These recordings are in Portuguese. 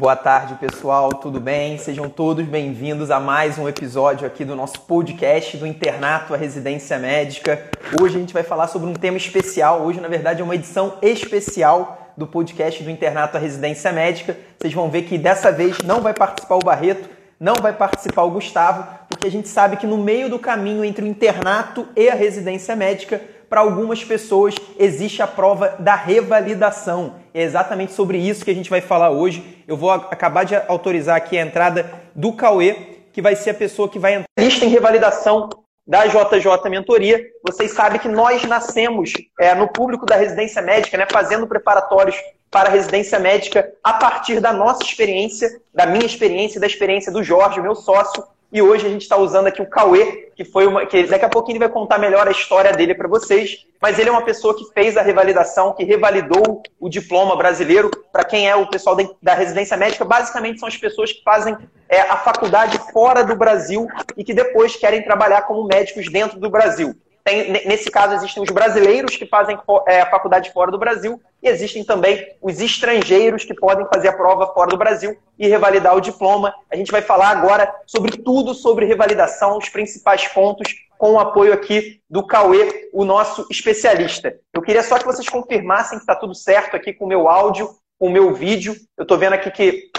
Boa tarde, pessoal, tudo bem? Sejam todos bem-vindos a mais um episódio aqui do nosso podcast do Internato à Residência Médica. Hoje a gente vai falar sobre um tema especial. Hoje, na verdade, é uma edição especial do podcast do Internato à Residência Médica. Vocês vão ver que dessa vez não vai participar o Barreto, não vai participar o Gustavo, porque a gente sabe que no meio do caminho entre o internato e a residência médica para algumas pessoas existe a prova da revalidação. É exatamente sobre isso que a gente vai falar hoje. Eu vou acabar de autorizar aqui a entrada do Cauê, que vai ser a pessoa que vai entrar lista em revalidação da JJ Mentoria. Vocês sabem que nós nascemos é, no público da residência médica, né, fazendo preparatórios para a residência médica a partir da nossa experiência, da minha experiência, da experiência do Jorge, meu sócio, e hoje a gente está usando aqui o Cauê, que foi uma. que daqui a pouquinho ele vai contar melhor a história dele para vocês. Mas ele é uma pessoa que fez a revalidação, que revalidou o diploma brasileiro. Para quem é o pessoal da residência médica, basicamente são as pessoas que fazem é, a faculdade fora do Brasil e que depois querem trabalhar como médicos dentro do Brasil. Tem, nesse caso, existem os brasileiros que fazem é, a faculdade fora do Brasil e existem também os estrangeiros que podem fazer a prova fora do Brasil e revalidar o diploma. A gente vai falar agora sobre tudo sobre revalidação, os principais pontos, com o apoio aqui do Cauê, o nosso especialista. Eu queria só que vocês confirmassem que está tudo certo aqui com o meu áudio, com o meu vídeo. Eu estou vendo aqui que,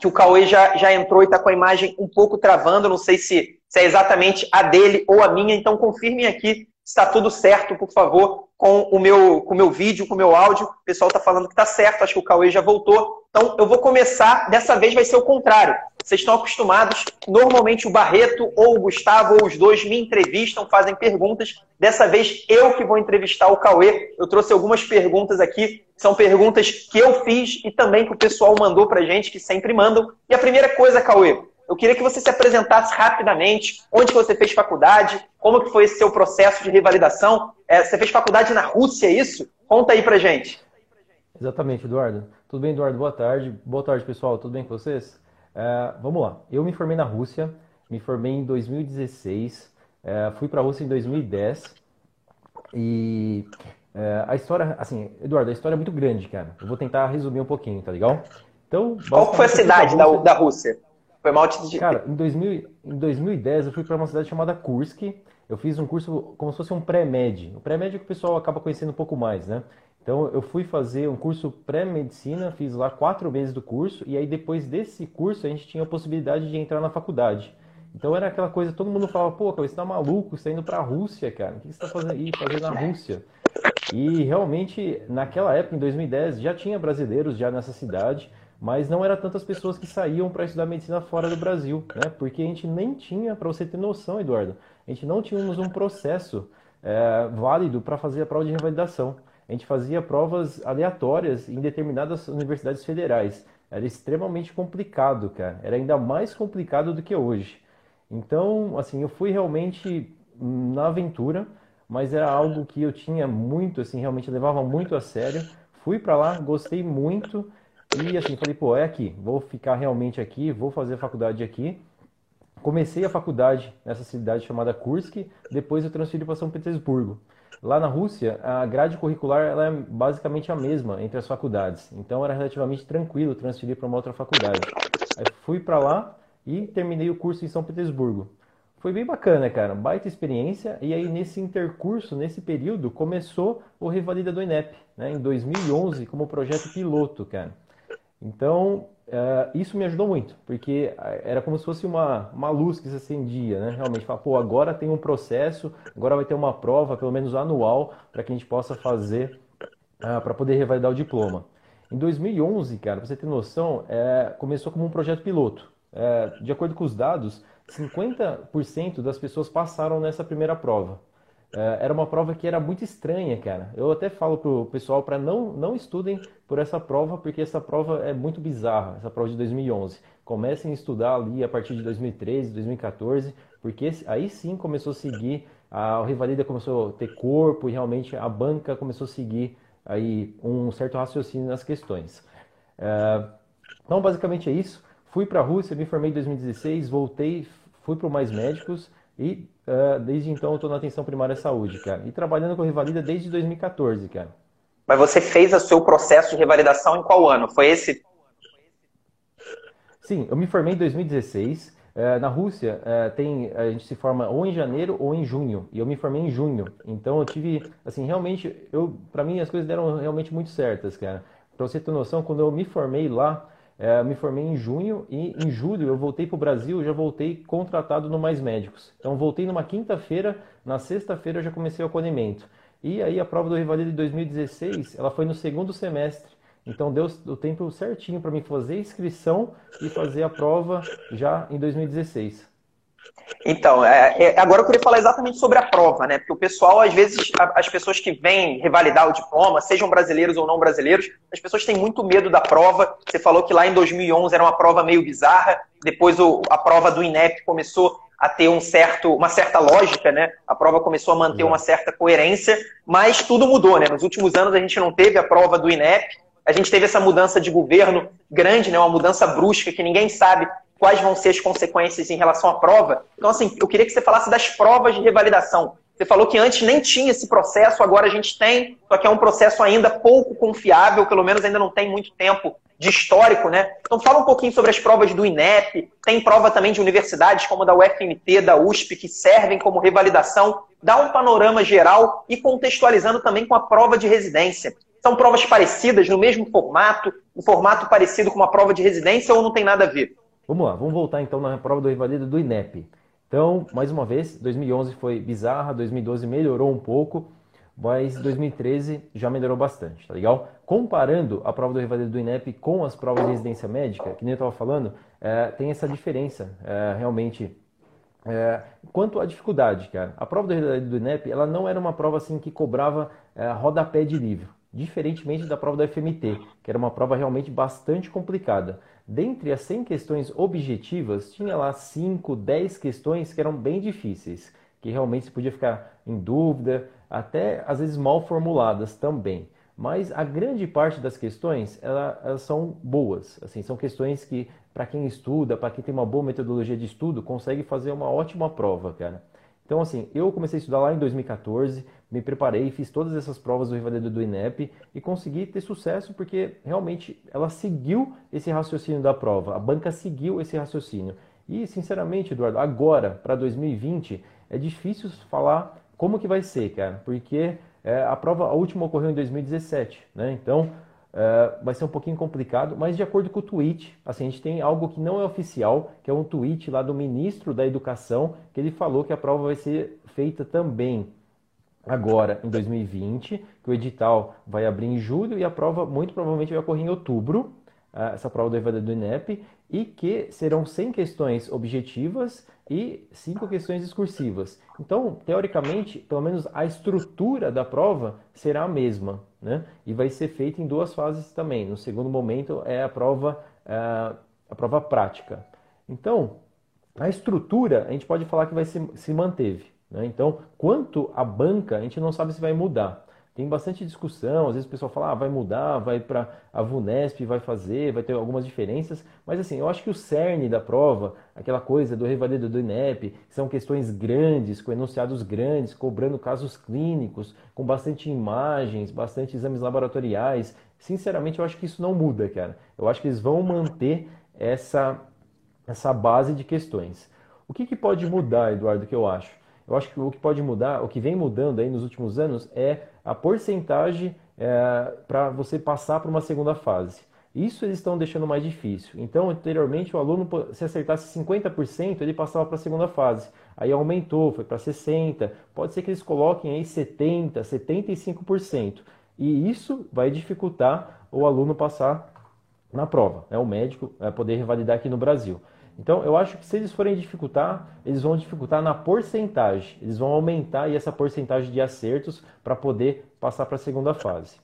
que o Cauê já, já entrou e está com a imagem um pouco travando. Não sei se, se é exatamente a dele ou a minha, então confirmem aqui está tudo certo, por favor, com o meu, com o meu vídeo, com o meu áudio. O pessoal está falando que está certo, acho que o Cauê já voltou. Então, eu vou começar, dessa vez vai ser o contrário. Vocês estão acostumados, normalmente o Barreto ou o Gustavo ou os dois me entrevistam, fazem perguntas. Dessa vez, eu que vou entrevistar o Cauê. Eu trouxe algumas perguntas aqui, são perguntas que eu fiz e também que o pessoal mandou para gente, que sempre mandam. E a primeira coisa, Cauê, eu queria que você se apresentasse rapidamente, onde que você fez faculdade, como que foi esse seu processo de revalidação. É, você fez faculdade na Rússia, é isso? Conta aí pra gente. Exatamente, Eduardo. Tudo bem, Eduardo? Boa tarde. Boa tarde, pessoal. Tudo bem com vocês? É, vamos lá. Eu me formei na Rússia, me formei em 2016, é, fui para a Rússia em 2010 e é, a história, assim, Eduardo, a história é muito grande, cara. Eu vou tentar resumir um pouquinho, tá legal? Então, qual foi a cidade da, da Rússia? Foi mal te... Cara, em, 2000, em 2010 eu fui para uma cidade chamada Kursk. Eu fiz um curso como se fosse um pré-med. O pré-med é que o pessoal acaba conhecendo um pouco mais, né? Então eu fui fazer um curso pré-medicina, fiz lá quatro meses do curso, e aí depois desse curso a gente tinha a possibilidade de entrar na faculdade. Então era aquela coisa, todo mundo falava, pô, você tá maluco, você tá indo pra Rússia, cara. O que você tá fazendo aí, fazendo na Rússia? E realmente, naquela época, em 2010, já tinha brasileiros já nessa cidade mas não era tantas pessoas que saíam para estudar medicina fora do Brasil, né? Porque a gente nem tinha, para você ter noção, Eduardo, a gente não tínhamos um processo é, válido para fazer a prova de revalidação. A gente fazia provas aleatórias em determinadas universidades federais. Era extremamente complicado, cara. Era ainda mais complicado do que hoje. Então, assim, eu fui realmente na aventura, mas era algo que eu tinha muito, assim, realmente levava muito a sério. Fui para lá, gostei muito e assim, falei, pô, é aqui, vou ficar realmente aqui, vou fazer faculdade aqui. Comecei a faculdade nessa cidade chamada Kursk, depois eu transferi para São Petersburgo. Lá na Rússia, a grade curricular ela é basicamente a mesma entre as faculdades, então era relativamente tranquilo transferir para uma outra faculdade. Aí fui para lá e terminei o curso em São Petersburgo. Foi bem bacana, cara, baita experiência. E aí nesse intercurso, nesse período, começou o Revalida do INEP, né, em 2011, como projeto piloto, cara. Então, uh, isso me ajudou muito, porque eh, era como se fosse uma, uma luz que se acendia, né? Realmente, falar, pô, agora tem um processo, agora vai ter uma prova, pelo menos anual, para que a gente possa fazer, uh, para poder revalidar o diploma. Em 2011, cara, para você ter noção, é, começou como um projeto piloto. É, de acordo com os dados, 50% das pessoas passaram nessa primeira prova. É, era uma prova que era muito estranha, cara. Eu até falo pro pessoal para não não estudem por essa prova, porque essa prova é muito bizarra, essa prova de 2011. Comecem a estudar ali a partir de 2013, 2014, porque aí sim começou a seguir a Rivalida começou a ter corpo e realmente a banca começou a seguir aí um certo raciocínio nas questões. É, então, basicamente é isso. Fui para a Rússia, me formei em 2016, voltei, fui para o Mais Médicos e uh, desde então eu estou na atenção primária à saúde, cara. E trabalhando com Revalida desde 2014, cara. Mas você fez o seu processo de revalidação em qual ano? Foi esse? Sim, eu me formei em 2016. É, na Rússia, é, tem, a gente se forma ou em janeiro ou em junho. E eu me formei em junho. Então eu tive, assim, realmente, eu, para mim as coisas deram realmente muito certas, cara. Para você ter noção, quando eu me formei lá, é, me formei em junho e em julho eu voltei para o Brasil, já voltei contratado no Mais Médicos. Então voltei numa quinta-feira, na sexta-feira eu já comecei o acolhimento. E aí a prova do Rivalida de 2016, ela foi no segundo semestre. Então deu o tempo certinho para mim fazer a inscrição e fazer a prova já em 2016. Então, é, é, agora eu queria falar exatamente sobre a prova, né? Porque o pessoal, às vezes, a, as pessoas que vêm revalidar o diploma, sejam brasileiros ou não brasileiros, as pessoas têm muito medo da prova. Você falou que lá em 2011 era uma prova meio bizarra, depois o, a prova do INEP começou a ter um certo, uma certa lógica, né? A prova começou a manter uma certa coerência, mas tudo mudou, né? Nos últimos anos a gente não teve a prova do INEP, a gente teve essa mudança de governo grande, né? Uma mudança brusca que ninguém sabe quais vão ser as consequências em relação à prova. Então, assim, eu queria que você falasse das provas de revalidação. Você falou que antes nem tinha esse processo, agora a gente tem, só que é um processo ainda pouco confiável, pelo menos ainda não tem muito tempo de histórico, né? Então fala um pouquinho sobre as provas do INEP, tem prova também de universidades como a da UFMT, da USP, que servem como revalidação. Dá um panorama geral e contextualizando também com a prova de residência. São provas parecidas, no mesmo formato, um formato parecido com uma prova de residência ou não tem nada a ver? Vamos lá, vamos voltar então na prova do Revalida do INEP. Então, mais uma vez, 2011 foi bizarra, 2012 melhorou um pouco, mas 2013 já melhorou bastante, tá legal? Comparando a prova do Revalida do INEP com as provas de residência médica, que nem eu estava falando, é, tem essa diferença, é, realmente. É, quanto à dificuldade, cara, a prova do Revalida do INEP, ela não era uma prova assim que cobrava é, rodapé de livro, diferentemente da prova da FMT, que era uma prova realmente bastante complicada. Dentre as 100 questões objetivas, tinha lá 5, 10 questões que eram bem difíceis, que realmente se podia ficar em dúvida, até às vezes mal formuladas também. Mas a grande parte das questões, elas, elas são boas. Assim, são questões que, para quem estuda, para quem tem uma boa metodologia de estudo, consegue fazer uma ótima prova, cara. Então, assim, eu comecei a estudar lá em 2014, me preparei, fiz todas essas provas do Rivaledo do INEP e consegui ter sucesso porque realmente ela seguiu esse raciocínio da prova, a banca seguiu esse raciocínio. E, sinceramente, Eduardo, agora, para 2020, é difícil falar como que vai ser, cara, porque é, a prova, a última ocorreu em 2017, né? Então, Uh, vai ser um pouquinho complicado, mas de acordo com o tweet, assim, a gente tem algo que não é oficial, que é um tweet lá do ministro da Educação, que ele falou que a prova vai ser feita também agora em 2020, que o edital vai abrir em julho e a prova muito provavelmente vai ocorrer em outubro, uh, essa prova do EVAD do INEP, e que serão 100 questões objetivas e 5 questões discursivas. Então, teoricamente, pelo menos a estrutura da prova será a mesma, né? E vai ser feita em duas fases também. No segundo momento é a prova, é, a prova prática. Então, a estrutura a gente pode falar que vai se, se manteve. Né? Então, quanto à banca, a gente não sabe se vai mudar. Tem bastante discussão, às vezes o pessoal fala, ah, vai mudar, vai para a VUNESP, vai fazer, vai ter algumas diferenças, mas assim, eu acho que o cerne da prova, aquela coisa do revalido do INEP, são questões grandes, com enunciados grandes, cobrando casos clínicos, com bastante imagens, bastante exames laboratoriais. Sinceramente, eu acho que isso não muda, cara. Eu acho que eles vão manter essa, essa base de questões. O que, que pode mudar, Eduardo, que eu acho? Eu acho que o que pode mudar, o que vem mudando aí nos últimos anos é a porcentagem é, para você passar para uma segunda fase. Isso eles estão deixando mais difícil. Então, anteriormente, o aluno, se acertasse 50%, ele passava para a segunda fase. Aí aumentou, foi para 60%. Pode ser que eles coloquem aí 70%, 75%. E isso vai dificultar o aluno passar na prova, né? o médico vai poder revalidar aqui no Brasil. Então, eu acho que se eles forem dificultar, eles vão dificultar na porcentagem. Eles vão aumentar aí essa porcentagem de acertos para poder passar para a segunda fase.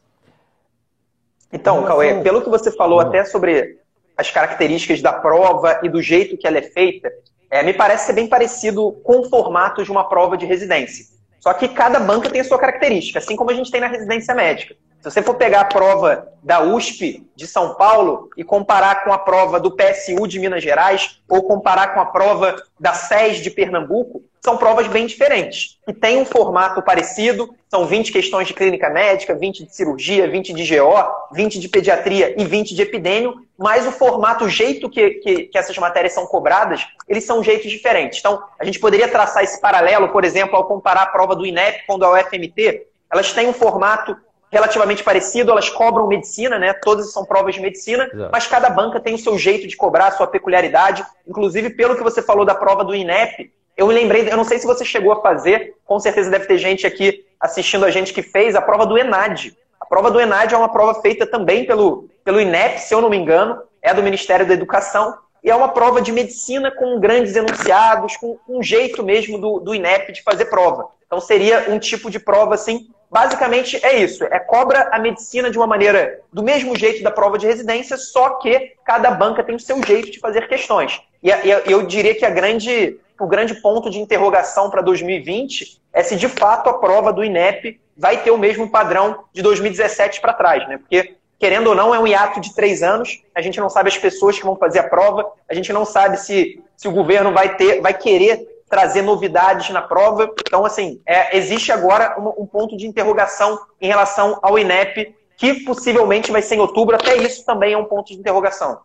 Então, relação... Cauê, pelo que você falou Não. até sobre as características da prova e do jeito que ela é feita, é, me parece ser bem parecido com o formato de uma prova de residência. Só que cada banca tem a sua característica, assim como a gente tem na residência médica. Se você for pegar a prova da USP de São Paulo e comparar com a prova do PSU de Minas Gerais ou comparar com a prova da SES de Pernambuco, são provas bem diferentes, que têm um formato parecido, são 20 questões de clínica médica, 20 de cirurgia, 20 de GO, 20 de pediatria e 20 de epidêmio, mas o formato, o jeito que, que, que essas matérias são cobradas, eles são jeitos diferentes. Então, a gente poderia traçar esse paralelo, por exemplo, ao comparar a prova do INEP com a UFMT, elas têm um formato relativamente parecido, elas cobram medicina, né? Todas são provas de medicina, Exato. mas cada banca tem o seu jeito de cobrar, a sua peculiaridade. Inclusive, pelo que você falou da prova do INEP, eu me lembrei, eu não sei se você chegou a fazer, com certeza deve ter gente aqui assistindo a gente que fez a prova do ENAD. A prova do ENAD é uma prova feita também pelo, pelo INEP, se eu não me engano, é do Ministério da Educação, e é uma prova de medicina com grandes enunciados, com um jeito mesmo do, do INEP de fazer prova. Então seria um tipo de prova assim. Basicamente é isso, é cobra a medicina de uma maneira do mesmo jeito da prova de residência, só que cada banca tem o seu jeito de fazer questões. E eu diria que grande o grande ponto de interrogação para 2020 é se de fato a prova do INEP vai ter o mesmo padrão de 2017 para trás, né? Porque, querendo ou não, é um hiato de três anos, a gente não sabe as pessoas que vão fazer a prova, a gente não sabe se, se o governo vai ter, vai querer trazer novidades na prova. Então, assim, é, existe agora um, um ponto de interrogação em relação ao INEP, que possivelmente vai ser em outubro, até isso também é um ponto de interrogação.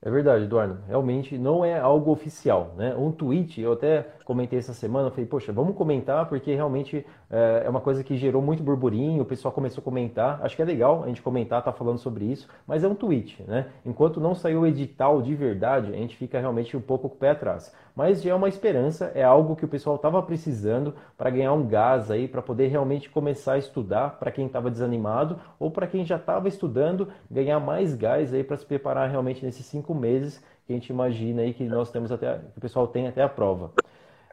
É verdade, Eduardo. Realmente não é algo oficial, né? Um tweet, eu até comentei essa semana, falei, poxa, vamos comentar, porque realmente é, é uma coisa que gerou muito burburinho, o pessoal começou a comentar. Acho que é legal a gente comentar, tá falando sobre isso, mas é um tweet, né? Enquanto não saiu o edital de verdade, a gente fica realmente um pouco com o pé atrás. Mas já é uma esperança, é algo que o pessoal estava precisando para ganhar um gás aí, para poder realmente começar a estudar, para quem estava desanimado ou para quem já estava estudando, ganhar mais gás aí para se preparar realmente nesses cinco meses que a gente imagina aí que nós temos até, que o pessoal tem até a prova.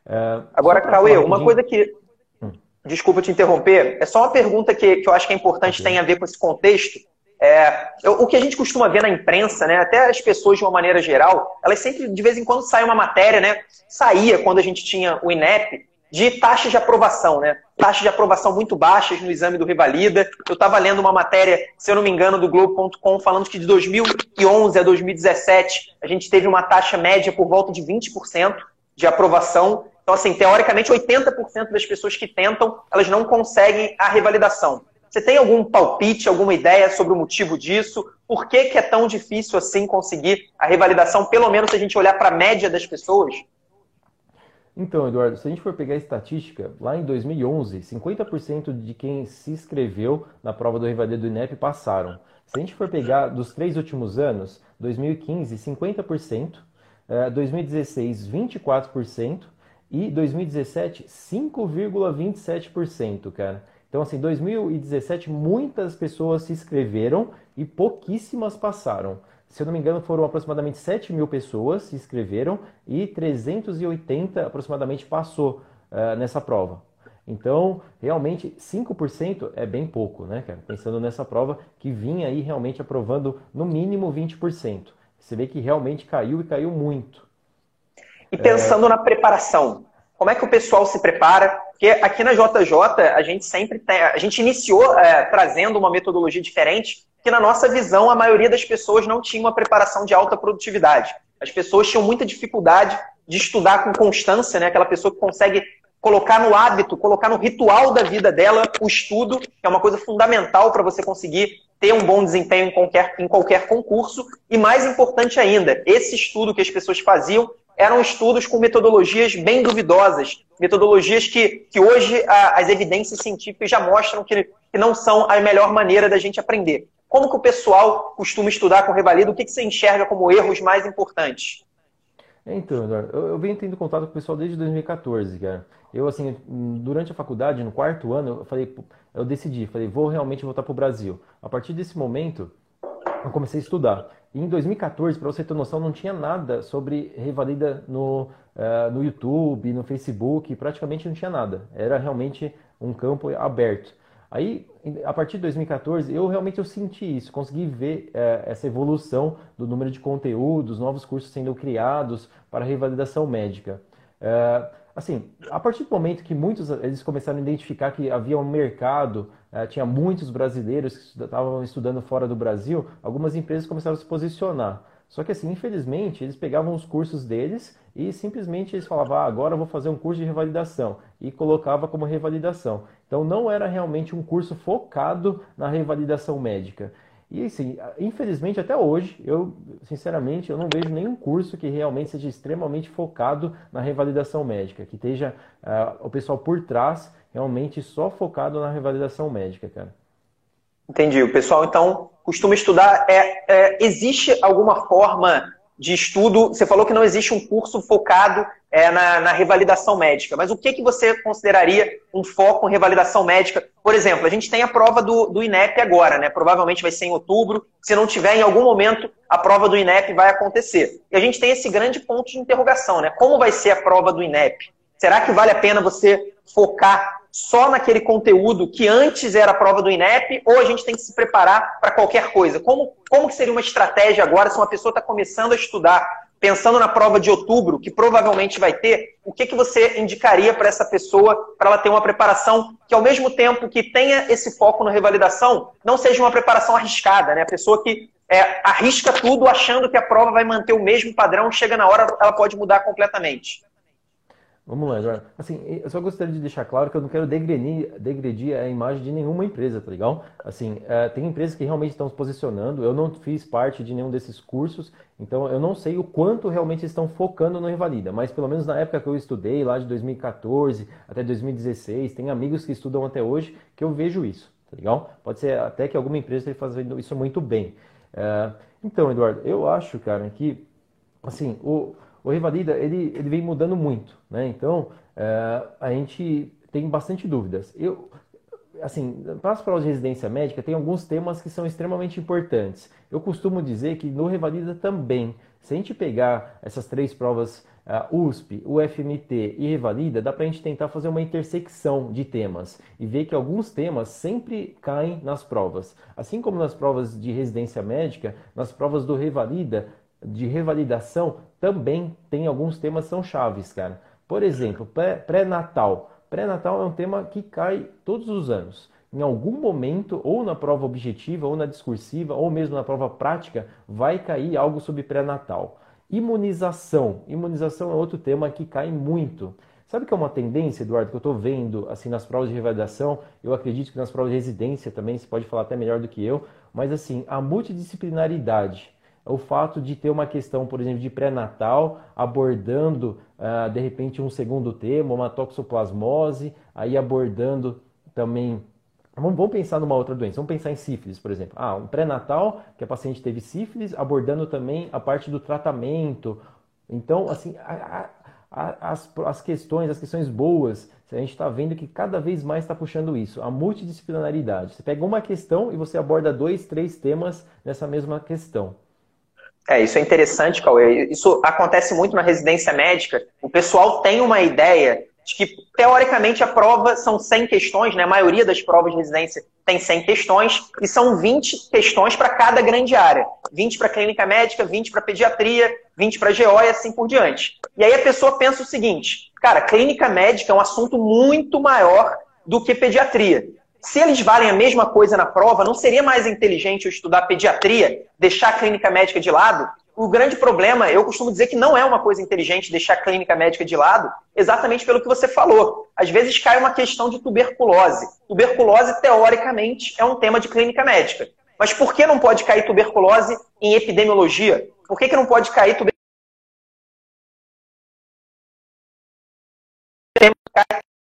É, Agora, Cauê, uma de... coisa que. Hum. Desculpa te interromper, é só uma pergunta que, que eu acho que é importante, okay. tem a ver com esse contexto. É, eu, o que a gente costuma ver na imprensa, né, até as pessoas de uma maneira geral, elas sempre, de vez em quando, sai uma matéria, né? Saía quando a gente tinha o INEP, de taxas de aprovação, né? Taxas de aprovação muito baixas no exame do Revalida. Eu estava lendo uma matéria, se eu não me engano, do Globo.com, falando que de 2011 a 2017 a gente teve uma taxa média por volta de 20% de aprovação. Então, assim, teoricamente, 80% das pessoas que tentam, elas não conseguem a revalidação. Você tem algum palpite, alguma ideia sobre o motivo disso? Por que, que é tão difícil assim conseguir a revalidação, pelo menos se a gente olhar para a média das pessoas? Então, Eduardo, se a gente for pegar a estatística, lá em 2011, 50% de quem se inscreveu na prova do Revalida do INEP passaram. Se a gente for pegar dos três últimos anos, 2015, 50%, 2016, 24%, e 2017, 5,27%, cara. Então, assim, 2017, muitas pessoas se inscreveram e pouquíssimas passaram. Se eu não me engano, foram aproximadamente 7 mil pessoas se inscreveram e 380 aproximadamente passou uh, nessa prova. Então, realmente, 5% é bem pouco, né, cara? Pensando nessa prova que vinha aí realmente aprovando no mínimo 20%. Você vê que realmente caiu e caiu muito. E pensando é... na preparação, como é que o pessoal se prepara? Porque aqui na JJ a gente sempre tem, a gente iniciou é, trazendo uma metodologia diferente, que na nossa visão a maioria das pessoas não tinha uma preparação de alta produtividade. As pessoas tinham muita dificuldade de estudar com constância, né? Aquela pessoa que consegue colocar no hábito, colocar no ritual da vida dela o estudo, que é uma coisa fundamental para você conseguir ter um bom desempenho em qualquer, em qualquer concurso. E mais importante ainda, esse estudo que as pessoas faziam eram estudos com metodologias bem duvidosas, metodologias que, que hoje a, as evidências científicas já mostram que, que não são a melhor maneira da gente aprender. Como que o pessoal costuma estudar com revalida? O que, que você enxerga como erros mais importantes? Então, Eduardo, eu, eu venho tendo contato com o pessoal desde 2014, cara. Eu, assim, durante a faculdade, no quarto ano, eu falei, eu decidi, falei, vou realmente voltar para o Brasil. A partir desse momento, eu comecei a estudar. Em 2014, para você ter noção, não tinha nada sobre Revalida no, uh, no YouTube, no Facebook, praticamente não tinha nada. Era realmente um campo aberto. Aí, a partir de 2014, eu realmente eu senti isso, consegui ver uh, essa evolução do número de conteúdos, novos cursos sendo criados para revalidação médica. Uh, assim, a partir do momento que muitos eles começaram a identificar que havia um mercado tinha muitos brasileiros que estavam estudando fora do Brasil, algumas empresas começaram a se posicionar. Só que assim, infelizmente, eles pegavam os cursos deles e simplesmente eles falavam, ah, agora eu vou fazer um curso de revalidação e colocava como revalidação. Então não era realmente um curso focado na revalidação médica. E assim, infelizmente até hoje, eu sinceramente eu não vejo nenhum curso que realmente seja extremamente focado na revalidação médica, que esteja uh, o pessoal por trás realmente só focado na revalidação médica, cara. Entendi. O pessoal então costuma estudar. É, é, existe alguma forma de estudo? Você falou que não existe um curso focado é, na, na, revalidação médica, mas o que, que você consideraria um foco em revalidação médica? Por exemplo, a gente tem a prova do, do INEP agora, né? Provavelmente vai ser em outubro. Se não tiver, em algum momento, a prova do INEP vai acontecer. E a gente tem esse grande ponto de interrogação, né? Como vai ser a prova do INEP? Será que vale a pena você focar só naquele conteúdo que antes era a prova do INEP ou a gente tem que se preparar para qualquer coisa? Como, como que seria uma estratégia agora se uma pessoa está começando a estudar, pensando na prova de outubro, que provavelmente vai ter, o que, que você indicaria para essa pessoa para ela ter uma preparação que, ao mesmo tempo que tenha esse foco na revalidação, não seja uma preparação arriscada, né? A pessoa que é, arrisca tudo achando que a prova vai manter o mesmo padrão, chega na hora, ela pode mudar completamente. Vamos lá, Eduardo. Assim, eu só gostaria de deixar claro que eu não quero degredir, degredir a imagem de nenhuma empresa, tá legal? Assim, é, tem empresas que realmente estão se posicionando, eu não fiz parte de nenhum desses cursos, então eu não sei o quanto realmente estão focando no Revalida, mas pelo menos na época que eu estudei, lá de 2014 até 2016, tem amigos que estudam até hoje que eu vejo isso, tá legal? Pode ser até que alguma empresa esteja fazendo isso muito bem. É, então, Eduardo, eu acho, cara, que, assim, o o Revalida ele, ele vem mudando muito, né? Então é, a gente tem bastante dúvidas. Eu, assim, para as provas de residência médica tem alguns temas que são extremamente importantes. Eu costumo dizer que no Revalida também, se a gente pegar essas três provas uh, USP, UFMT e Revalida, dá para a gente tentar fazer uma intersecção de temas e ver que alguns temas sempre caem nas provas. Assim como nas provas de residência médica, nas provas do Revalida, de revalidação, também tem alguns temas são chaves, cara. Por exemplo, pré-natal. Pré-natal é um tema que cai todos os anos. Em algum momento, ou na prova objetiva, ou na discursiva, ou mesmo na prova prática, vai cair algo sobre pré-natal. Imunização. Imunização é outro tema que cai muito. Sabe que é uma tendência, Eduardo, que eu estou vendo assim nas provas de revalidação? Eu acredito que nas provas de residência também, você pode falar até melhor do que eu, mas assim, a multidisciplinaridade o fato de ter uma questão, por exemplo, de pré-natal, abordando uh, de repente um segundo tema, uma toxoplasmose, aí abordando também. Vamos, pensar numa outra doença, vamos pensar em sífilis, por exemplo. Ah, um pré-natal, que a paciente teve sífilis, abordando também a parte do tratamento. Então, assim, a, a, as, as questões, as questões boas, a gente está vendo que cada vez mais está puxando isso, a multidisciplinaridade. Você pega uma questão e você aborda dois, três temas nessa mesma questão. É, isso é interessante, Cauê. Isso acontece muito na residência médica. O pessoal tem uma ideia de que, teoricamente, a prova são 100 questões, né? A maioria das provas de residência tem 100 questões, e são 20 questões para cada grande área. 20 para clínica médica, 20 para pediatria, 20 para GO e assim por diante. E aí a pessoa pensa o seguinte, cara, clínica médica é um assunto muito maior do que pediatria se eles valem a mesma coisa na prova, não seria mais inteligente eu estudar pediatria, deixar a clínica médica de lado? O grande problema, eu costumo dizer que não é uma coisa inteligente deixar a clínica médica de lado, exatamente pelo que você falou. Às vezes cai uma questão de tuberculose. Tuberculose, teoricamente, é um tema de clínica médica. Mas por que não pode cair tuberculose em epidemiologia? Por que, que não pode cair tuberculose?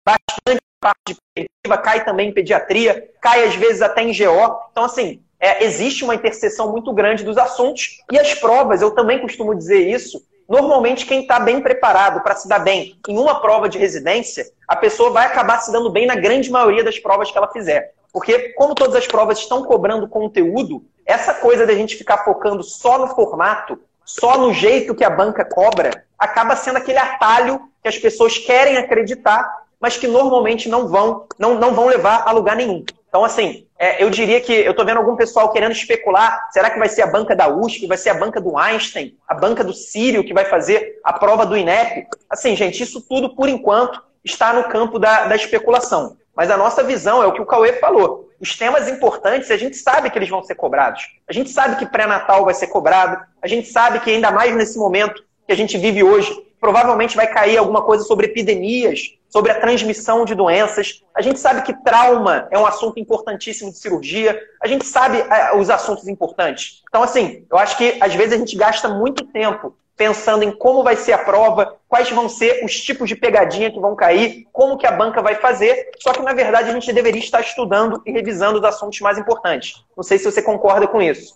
bastante parte de cai também em pediatria, cai às vezes até em GO. Então, assim, é, existe uma interseção muito grande dos assuntos. E as provas, eu também costumo dizer isso, normalmente quem está bem preparado para se dar bem em uma prova de residência, a pessoa vai acabar se dando bem na grande maioria das provas que ela fizer. Porque, como todas as provas estão cobrando conteúdo, essa coisa da gente ficar focando só no formato, só no jeito que a banca cobra, acaba sendo aquele atalho que as pessoas querem acreditar mas que normalmente não vão, não, não vão levar a lugar nenhum. Então, assim, é, eu diria que eu estou vendo algum pessoal querendo especular: será que vai ser a banca da USP, vai ser a banca do Einstein, a banca do Sírio que vai fazer a prova do INEP? Assim, gente, isso tudo, por enquanto, está no campo da, da especulação. Mas a nossa visão é o que o Cauê falou. os temas importantes, a gente sabe que eles vão ser cobrados. A gente sabe que pré-natal vai ser cobrado. A gente sabe que ainda mais nesse momento que a gente vive hoje, provavelmente vai cair alguma coisa sobre epidemias, sobre a transmissão de doenças. A gente sabe que trauma é um assunto importantíssimo de cirurgia. A gente sabe é, os assuntos importantes. Então, assim, eu acho que às vezes a gente gasta muito tempo pensando em como vai ser a prova, quais vão ser os tipos de pegadinha que vão cair, como que a banca vai fazer. Só que, na verdade, a gente deveria estar estudando e revisando os assuntos mais importantes. Não sei se você concorda com isso.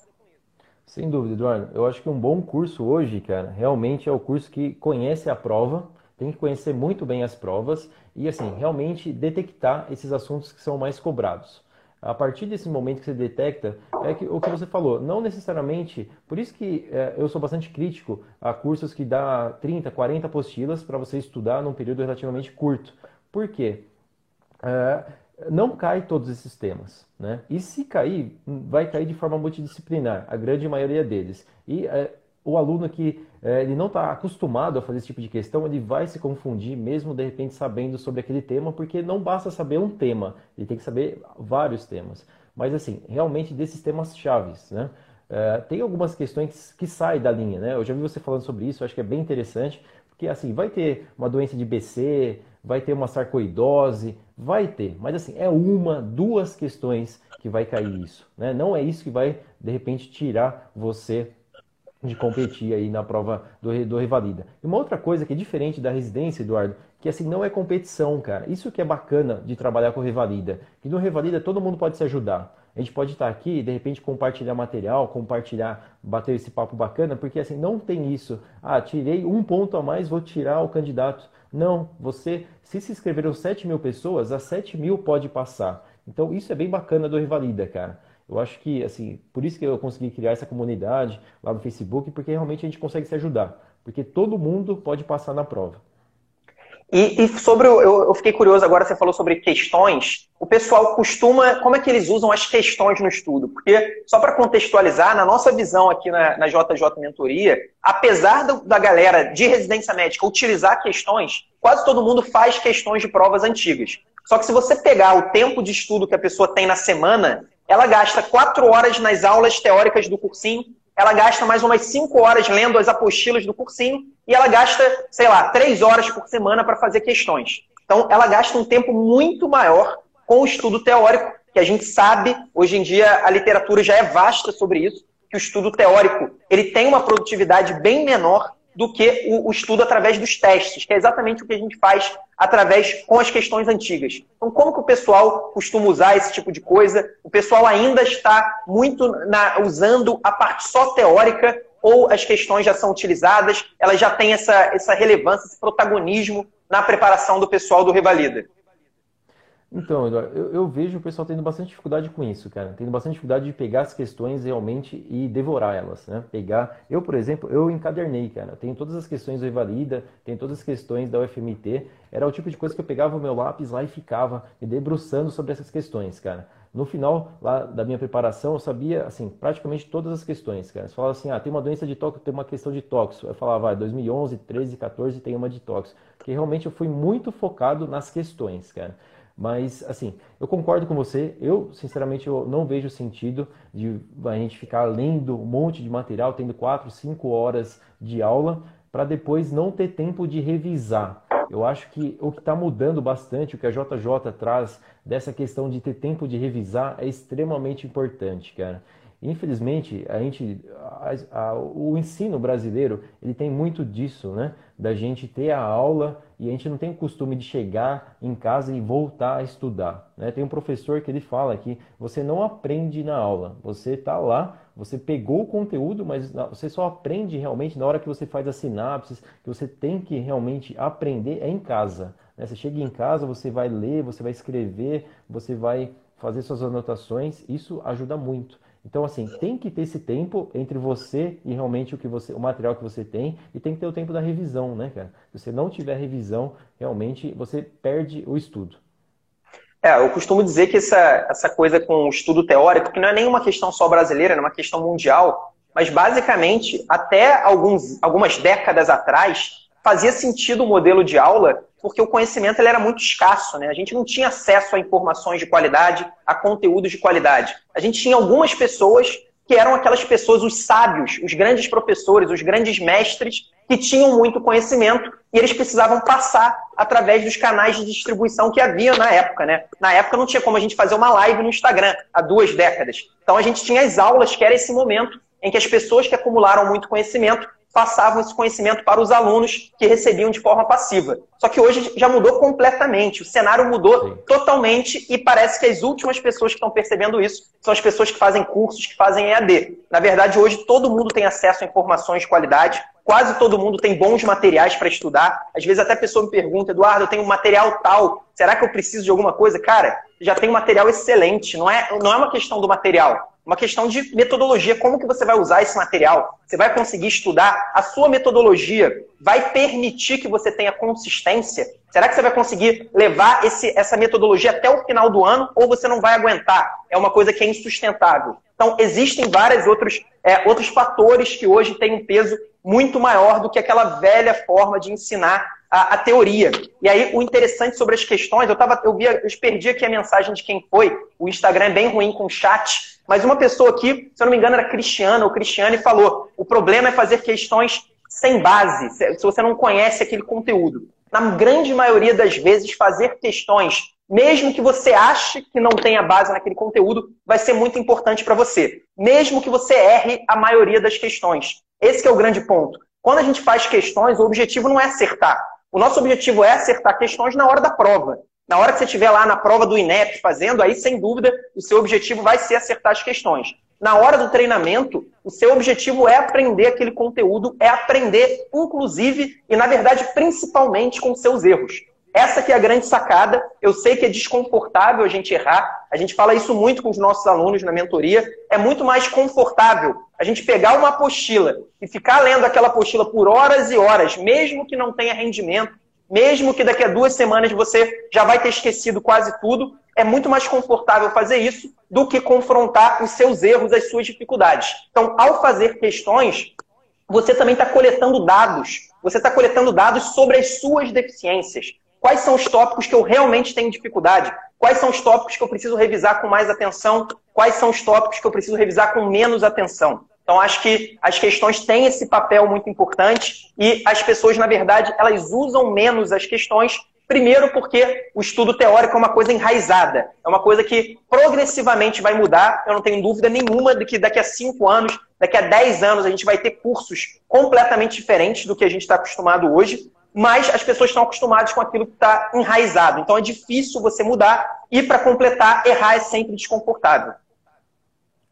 Sem dúvida, Eduardo. Eu acho que um bom curso hoje, cara, realmente é o curso que conhece a prova, tem que conhecer muito bem as provas e, assim, realmente detectar esses assuntos que são mais cobrados. A partir desse momento que você detecta, é que, o que você falou, não necessariamente. Por isso que é, eu sou bastante crítico a cursos que dá 30, 40 apostilas para você estudar num período relativamente curto. Por quê? É, não cai todos esses temas. Né? E se cair, vai cair de forma multidisciplinar, a grande maioria deles. E é, o aluno que é, ele não está acostumado a fazer esse tipo de questão, ele vai se confundir, mesmo de repente sabendo sobre aquele tema, porque não basta saber um tema, ele tem que saber vários temas. Mas assim, realmente desses temas chaves, né? É, tem algumas questões que saem da linha, né? Eu já vi você falando sobre isso, acho que é bem interessante, porque assim, vai ter uma doença de BC, vai ter uma sarcoidose, vai ter, mas assim, é uma, duas questões que vai cair isso, né? Não é isso que vai, de repente, tirar você de competir aí na prova do, do Revalida. E uma outra coisa que é diferente da residência, Eduardo, que assim não é competição, cara. Isso que é bacana de trabalhar com o Revalida. Que no Revalida todo mundo pode se ajudar. A gente pode estar aqui de repente compartilhar material, compartilhar, bater esse papo bacana, porque assim não tem isso. Ah, tirei um ponto a mais, vou tirar o candidato. Não, você, se se inscreveram 7 mil pessoas, as 7 mil pode passar. Então isso é bem bacana do Revalida, cara. Eu acho que, assim, por isso que eu consegui criar essa comunidade lá no Facebook, porque realmente a gente consegue se ajudar. Porque todo mundo pode passar na prova. E, e sobre, eu, eu, fiquei curioso agora, você falou sobre questões. O pessoal costuma, como é que eles usam as questões no estudo? Porque, só para contextualizar, na nossa visão aqui na, na JJ Mentoria, apesar do, da galera de residência médica utilizar questões, quase todo mundo faz questões de provas antigas. Só que se você pegar o tempo de estudo que a pessoa tem na semana, ela gasta quatro horas nas aulas teóricas do cursinho, ela gasta mais umas cinco horas lendo as apostilas do cursinho e ela gasta, sei lá, três horas por semana para fazer questões. Então, ela gasta um tempo muito maior com o estudo teórico, que a gente sabe, hoje em dia a literatura já é vasta sobre isso, que o estudo teórico ele tem uma produtividade bem menor do que o, o, estudo através dos testes, que é exatamente o que a gente faz através com as questões antigas. Então, como que o pessoal costuma usar esse tipo de coisa? O pessoal ainda está muito na, usando a parte só teórica ou as questões já são utilizadas, elas já têm essa, essa relevância, esse protagonismo na preparação do pessoal do Revalida? Então, Eduardo, eu, eu, vejo o pessoal tendo bastante dificuldade com isso, cara. Tendo bastante dificuldade de pegar as questões realmente e devorar elas, né? Pegar. Eu, por exemplo, eu encadernei, cara. Tenho todas as questões do Evalida, tenho todas as questões da UFMT. Era o tipo de coisa que eu pegava o meu lápis lá e ficava me debruçando sobre essas questões, cara. No final lá da minha preparação, eu sabia, assim, praticamente todas as questões, cara. Você falava assim, ah, tem uma doença de tóxico, tem uma questão de tóxico. Eu falava, vai, 2011, 13, 14 tem uma de tóxico. Porque realmente eu fui muito focado nas questões, cara. Mas, assim, eu concordo com você. Eu, sinceramente, eu não vejo sentido de a gente ficar lendo um monte de material, tendo quatro, cinco horas de aula, para depois não ter tempo de revisar. Eu acho que o que está mudando bastante, o que a JJ traz dessa questão de ter tempo de revisar, é extremamente importante, cara. Infelizmente, a gente, a, a, o ensino brasileiro, ele tem muito disso, né? Da gente ter a aula e a gente não tem o costume de chegar em casa e voltar a estudar. Né? Tem um professor que ele fala que você não aprende na aula, você está lá, você pegou o conteúdo, mas você só aprende realmente na hora que você faz as sinapses, que você tem que realmente aprender é em casa. Né? Você chega em casa, você vai ler, você vai escrever, você vai fazer suas anotações, isso ajuda muito. Então, assim, tem que ter esse tempo entre você e realmente o que você, o material que você tem, e tem que ter o tempo da revisão, né, cara? Se você não tiver revisão, realmente você perde o estudo. É, eu costumo dizer que essa, essa coisa com o estudo teórico, que não é nenhuma questão só brasileira, é uma questão mundial, mas basicamente, até alguns, algumas décadas atrás, fazia sentido o modelo de aula porque o conhecimento ele era muito escasso, né? A gente não tinha acesso a informações de qualidade, a conteúdos de qualidade. A gente tinha algumas pessoas que eram aquelas pessoas, os sábios, os grandes professores, os grandes mestres, que tinham muito conhecimento e eles precisavam passar através dos canais de distribuição que havia na época, né? Na época não tinha como a gente fazer uma live no Instagram, há duas décadas. Então a gente tinha as aulas, que era esse momento em que as pessoas que acumularam muito conhecimento passavam esse conhecimento para os alunos que recebiam de forma passiva. Só que hoje já mudou completamente, o cenário mudou Sim. totalmente e parece que as últimas pessoas que estão percebendo isso são as pessoas que fazem cursos, que fazem EAD. Na verdade, hoje todo mundo tem acesso a informações de qualidade, quase todo mundo tem bons materiais para estudar. Às vezes até a pessoa me pergunta, Eduardo, eu tenho um material tal, será que eu preciso de alguma coisa? Cara, já tem um material excelente, não é, não é uma questão do material uma questão de metodologia, como que você vai usar esse material? Você vai conseguir estudar? A sua metodologia vai permitir que você tenha consistência? Será que você vai conseguir levar esse, essa metodologia até o final do ano ou você não vai aguentar? É uma coisa que é insustentável. Então, existem vários outros, é, outros fatores que hoje têm um peso muito maior do que aquela velha forma de ensinar a, a, teoria. E aí, o interessante sobre as questões, eu, tava, eu, via, eu perdi aqui a mensagem de quem foi, o Instagram é bem ruim com chat, mas uma pessoa aqui, se eu não me engano, era Cristiana ou Cristiane, falou: o problema é fazer questões sem base, se você não conhece aquele conteúdo. Na grande maioria das vezes, fazer questões, mesmo que você ache que não tenha base naquele conteúdo, vai ser muito importante para você. Mesmo que você erre a maioria das questões. Esse é o grande ponto. Quando a gente faz questões, o objetivo não é acertar. O nosso objetivo é acertar questões na hora da prova. Na hora que você estiver lá na prova do INEP fazendo, aí sem dúvida o seu objetivo vai ser acertar as questões. Na hora do treinamento, o seu objetivo é aprender aquele conteúdo, é aprender, inclusive, e na verdade, principalmente com seus erros. Essa que é a grande sacada. Eu sei que é desconfortável a gente errar. A gente fala isso muito com os nossos alunos na mentoria. É muito mais confortável a gente pegar uma apostila e ficar lendo aquela apostila por horas e horas, mesmo que não tenha rendimento, mesmo que daqui a duas semanas você já vai ter esquecido quase tudo, é muito mais confortável fazer isso do que confrontar os seus erros, as suas dificuldades. Então, ao fazer questões, você também está coletando dados. Você está coletando dados sobre as suas deficiências. Quais são os tópicos que eu realmente tenho dificuldade? Quais são os tópicos que eu preciso revisar com mais atenção? Quais são os tópicos que eu preciso revisar com menos atenção? Então, acho que as questões têm esse papel muito importante e as pessoas, na verdade, elas usam menos as questões. Primeiro, porque o estudo teórico é uma coisa enraizada, é uma coisa que progressivamente vai mudar. Eu não tenho dúvida nenhuma de que daqui a cinco anos, daqui a dez anos, a gente vai ter cursos completamente diferentes do que a gente está acostumado hoje, mas as pessoas estão acostumadas com aquilo que está enraizado. Então, é difícil você mudar e, para completar, errar é sempre desconfortável.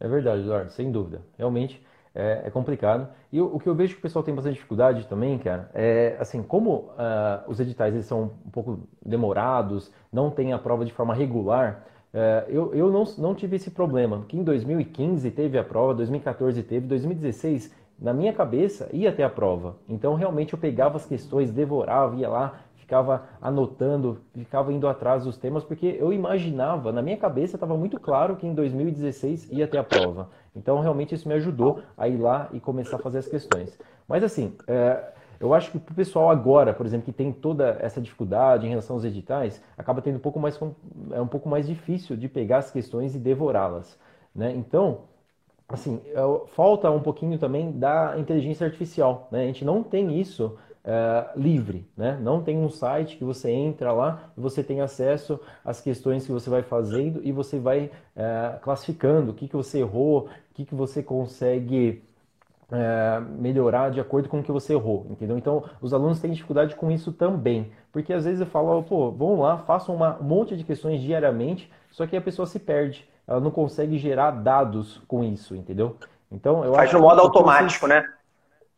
É verdade, Eduardo, sem dúvida. Realmente é, é complicado. E o, o, que eu vejo que o pessoal tem bastante dificuldade também, cara, é assim, como uh, os editais eles são um pouco demorados, não tem a prova de forma regular, uh, eu, eu não, não tive esse problema. Porque em 2015 teve a prova, 2014 teve, 2016 na minha cabeça ia ter a prova. Então realmente eu pegava as questões, devorava, ia lá, ficava anotando, ficava indo atrás dos temas, porque eu imaginava, na minha cabeça estava muito claro que em 2016 ia ter a prova. Então, realmente, isso me ajudou a ir lá e começar a fazer as questões. Mas, assim, é, eu acho que para o pessoal agora, por exemplo, que tem toda essa dificuldade em relação aos editais, acaba tendo um pouco mais, é um pouco mais difícil de pegar as questões e devorá-las. Né? Então, assim, é, falta um pouquinho também da inteligência artificial. Né? A gente não tem isso é, livre, né? Não tem um site que você entra lá e você tem acesso às questões que você vai fazendo e você vai é, classificando o que, que você errou, o que, que você consegue é, melhorar de acordo com o que você errou, entendeu? Então, os alunos têm dificuldade com isso também, porque às vezes eu falo, pô, vamos lá, façam uma, um monte de questões diariamente, só que a pessoa se perde, ela não consegue gerar dados com isso, entendeu? Então, eu Faz acho no modo automático, né?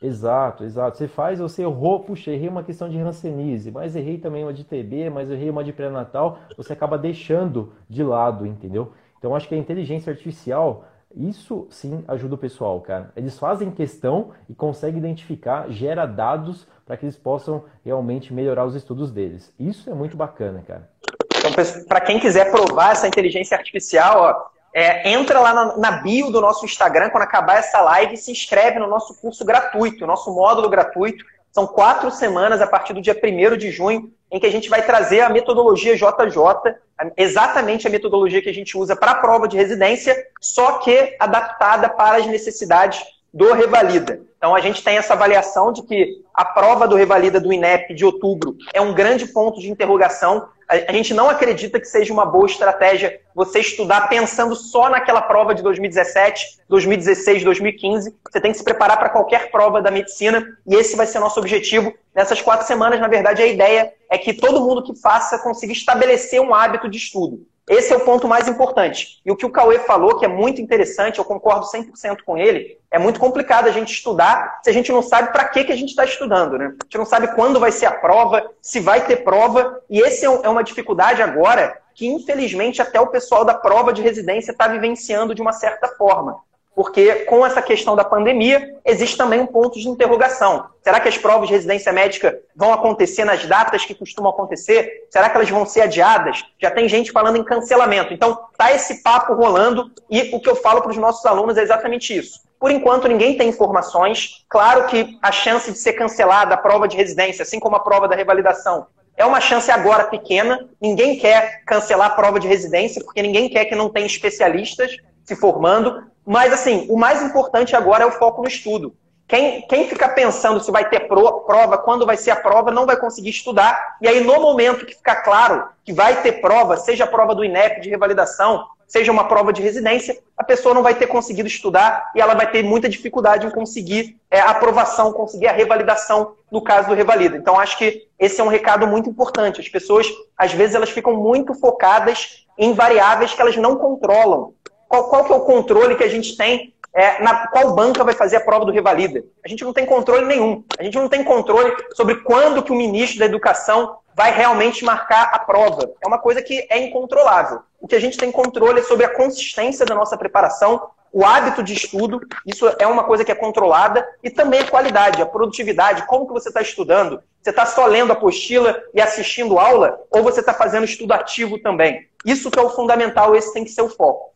Exato, exato. Você faz, você errou, puxa, errei uma questão de Hanseníase, mas errei também uma de TB, mas errei uma de pré-natal, você acaba deixando de lado, entendeu? Então acho que a inteligência artificial, isso sim ajuda o pessoal, cara. Eles fazem questão e conseguem identificar, gera dados para que eles possam realmente melhorar os estudos deles. Isso é muito bacana, cara. Então, para quem quiser provar essa inteligência artificial, ó, é, entra lá na, na, bio do nosso Instagram quando acabar essa live se inscreve no nosso curso gratuito, nosso módulo gratuito. São quatro semanas a partir do dia 1 de junho, em que a gente vai trazer a metodologia JJ, exatamente a metodologia que a gente usa para a prova de residência, só que adaptada para as necessidades do Revalida. Então a gente tem essa avaliação de que a prova do Revalida do INEP de outubro é um grande ponto de interrogação. A gente não acredita que seja uma boa estratégia você estudar pensando só naquela prova de 2017, 2016, 2015. Você tem que se preparar para qualquer prova da medicina e esse vai ser nosso objetivo. Nessas quatro semanas, na verdade, a ideia é que todo mundo que faça consiga estabelecer um hábito de estudo. Esse é o ponto mais importante. E o que o Cauê falou, que é muito interessante, eu concordo 100% com ele, é muito complicado a gente estudar se a gente não sabe para que, que a gente está estudando. Né? A gente não sabe quando vai ser a prova, se vai ter prova. E esse é, é uma dificuldade agora que, infelizmente, até o pessoal da prova de residência está vivenciando de uma certa forma. Porque com essa questão da pandemia, existe também um ponto de interrogação. Será que as provas de residência médica vão acontecer nas datas que costumam acontecer? Será que elas vão ser adiadas? Já tem gente falando em cancelamento. Então, tá esse papo rolando e o que eu falo para os nossos alunos é exatamente isso. Por enquanto, ninguém tem informações. Claro que a chance de ser cancelada a prova de residência, assim como a prova da revalidação, é uma chance agora pequena. Ninguém quer cancelar a prova de residência, porque ninguém quer que não tenha especialistas se formando. Mas, assim, o mais importante agora é o foco no estudo. Quem, quem fica pensando se vai ter pro, prova, quando vai ser a prova, não vai conseguir estudar. E aí, no momento que ficar claro que vai ter prova, seja a prova do INEP de revalidação, seja uma prova de residência, a pessoa não vai ter conseguido estudar e ela vai ter muita dificuldade em conseguir é, a aprovação, conseguir a revalidação no caso do revalida. Então, acho que esse é um recado muito importante. As pessoas, às vezes, elas ficam muito focadas em variáveis que elas não controlam. Qual, qual que é o controle que a gente tem? É, na qual banca vai fazer a prova do Revalida? A gente não tem controle nenhum. A gente não tem controle sobre quando que o ministro da Educação vai realmente marcar a prova. É uma coisa que é incontrolável. O que a gente tem controle é sobre a consistência da nossa preparação, o hábito de estudo, isso é uma coisa que é controlada, e também a qualidade, a produtividade, como que você está estudando. Você está só lendo a apostila e assistindo aula, ou você está fazendo estudo ativo também? Isso que é o fundamental, esse tem que ser o foco.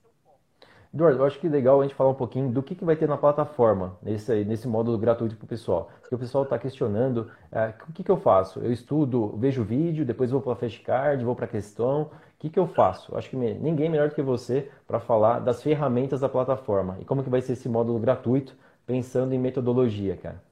Eduardo, eu acho que legal a gente falar um pouquinho do que, que vai ter na plataforma, nesse, nesse módulo gratuito para o pessoal. Porque o pessoal está questionando, é, o que, que eu faço? Eu estudo, vejo vídeo, depois vou para flashcard, vou para a questão. O que, que eu faço? Acho que ninguém melhor do que você para falar das ferramentas da plataforma e como que vai ser esse módulo gratuito, pensando em metodologia, cara.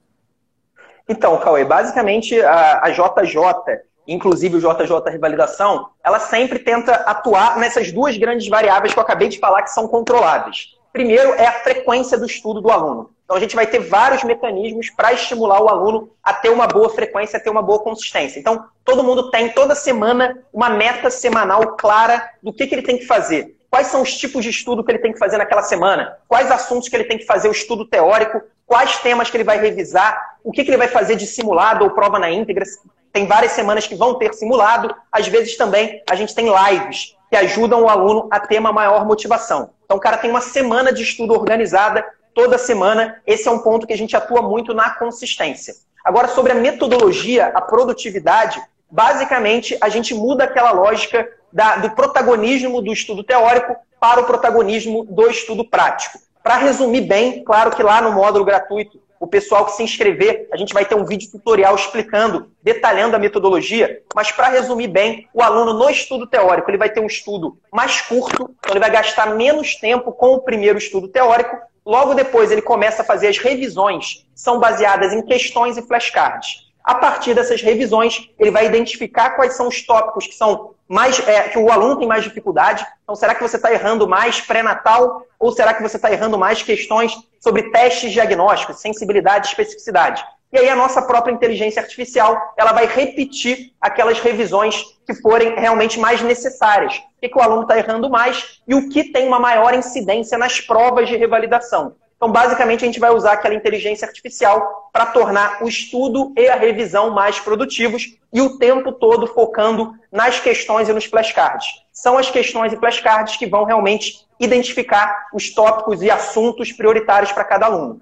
Então, Cauê, basicamente a, a JJ inclusive o JJ Revalidação, ela sempre tenta atuar nessas duas grandes variáveis que eu acabei de falar que são controladas. Primeiro é a frequência do estudo do aluno. Então a gente vai ter vários mecanismos para estimular o aluno a ter uma boa frequência, a ter uma boa consistência. Então todo mundo tem toda semana uma meta semanal clara do que, que ele tem que fazer. Quais são os tipos de estudo que ele tem que fazer naquela semana? Quais assuntos que ele tem que fazer o estudo teórico? Quais temas que ele vai revisar? O que, que ele vai fazer de simulado ou prova na íntegra? Tem várias semanas que vão ter simulado, às vezes também a gente tem lives que ajudam o aluno a ter uma maior motivação. Então o cara tem uma semana de estudo organizada, toda semana. Esse é um ponto que a gente atua muito na consistência. Agora, sobre a metodologia, a produtividade, basicamente a gente muda aquela lógica da, do protagonismo do estudo teórico para o protagonismo do estudo prático. Para resumir bem, claro que lá no módulo gratuito o pessoal que se inscrever, a gente vai ter um vídeo tutorial explicando, detalhando a metodologia, mas para resumir bem, o aluno no estudo teórico, ele vai ter um estudo mais curto, então ele vai gastar menos tempo com o primeiro estudo teórico, logo depois ele começa a fazer as revisões, são baseadas em questões e flashcards. A partir dessas revisões, ele vai identificar quais são os tópicos que são mais é, que o aluno tem mais dificuldade. Então, será que você está errando mais pré-natal ou será que você está errando mais questões sobre testes diagnósticos, sensibilidade especificidade? E aí a nossa própria inteligência artificial ela vai repetir aquelas revisões que forem realmente mais necessárias. O que, que o aluno está errando mais e o que tem uma maior incidência nas provas de revalidação. Então, basicamente, a gente vai usar aquela inteligência artificial para tornar o estudo e a revisão mais produtivos e o tempo todo focando nas questões e nos flashcards. São as questões e flashcards que vão realmente identificar os tópicos e assuntos prioritários para cada aluno.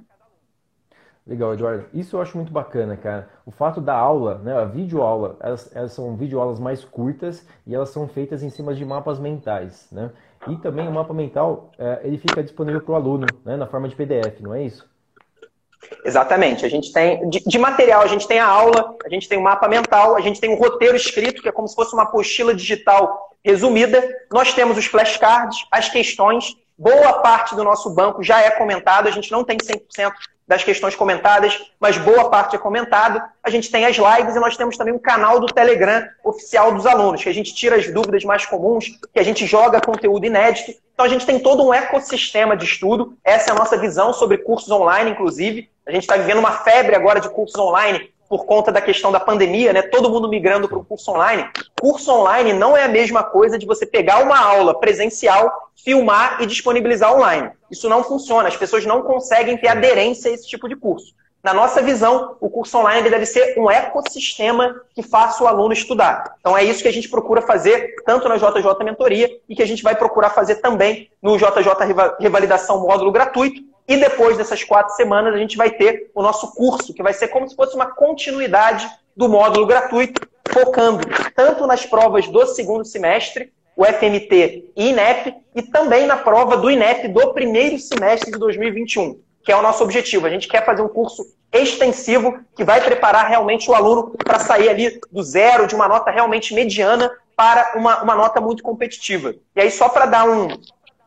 Legal, Eduardo. Isso eu acho muito bacana, cara. O fato da aula, né, a videoaula, elas, elas são videoaulas mais curtas e elas são feitas em cima de mapas mentais, né? E também o mapa mental, é, ele fica disponível para o aluno, né, na forma de PDF, não é isso? Exatamente. A gente tem de, de, material, a gente tem a aula, a gente tem o mapa mental, a gente tem o roteiro escrito, que é como se fosse uma apostila digital resumida. Nós temos os flashcards, as questões. Boa parte do nosso banco já é comentado, a gente não tem 100% das questões comentadas, mas boa parte é comentado. A gente tem as lives e nós temos também um canal do Telegram oficial dos alunos, que a gente tira as dúvidas mais comuns, que a gente joga conteúdo inédito. Então a gente tem todo um ecossistema de estudo. Essa é a nossa visão sobre cursos online, inclusive. A gente está vivendo uma febre agora de cursos online por conta da questão da pandemia, né? Todo mundo migrando para o curso online. Curso online não é a mesma coisa de você pegar uma aula presencial, filmar e disponibilizar online. Isso não funciona. As pessoas não conseguem ter aderência a esse tipo de curso. Na nossa visão, o curso online deve ser um ecossistema que faça o aluno estudar. Então é isso que a gente procura fazer tanto na JJ Mentoria e que a gente vai procurar fazer também no JJ Revalidação Módulo Gratuito, e depois dessas quatro semanas, a gente vai ter o nosso curso, que vai ser como se fosse uma continuidade do módulo gratuito, focando tanto nas provas do segundo semestre, o FMT e INEP, e também na prova do INEP do primeiro semestre de 2021, que é o nosso objetivo. A gente quer fazer um curso extensivo que vai preparar realmente o aluno para sair ali do zero, de uma nota realmente mediana, para uma, uma nota muito competitiva. E aí, só para dar um,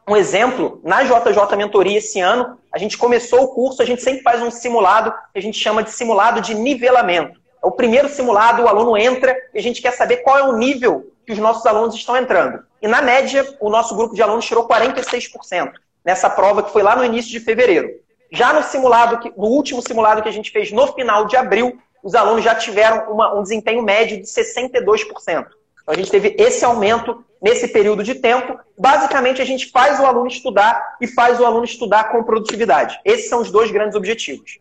um exemplo, na JJ Mentoria esse ano, a gente começou o curso, a gente sempre faz um simulado que a gente chama de simulado de nivelamento. É o primeiro simulado, o aluno entra e a gente quer saber qual é o nível que os nossos alunos estão entrando. E na média, o nosso grupo de alunos tirou 46% nessa prova que foi lá no início de fevereiro. Já no simulado, no último simulado que a gente fez no final de abril, os alunos já tiveram uma, um desempenho médio de 62%. Então a gente teve esse aumento nesse período de tempo. Basicamente, a gente faz o aluno estudar e faz o aluno estudar com produtividade. Esses são os dois grandes objetivos.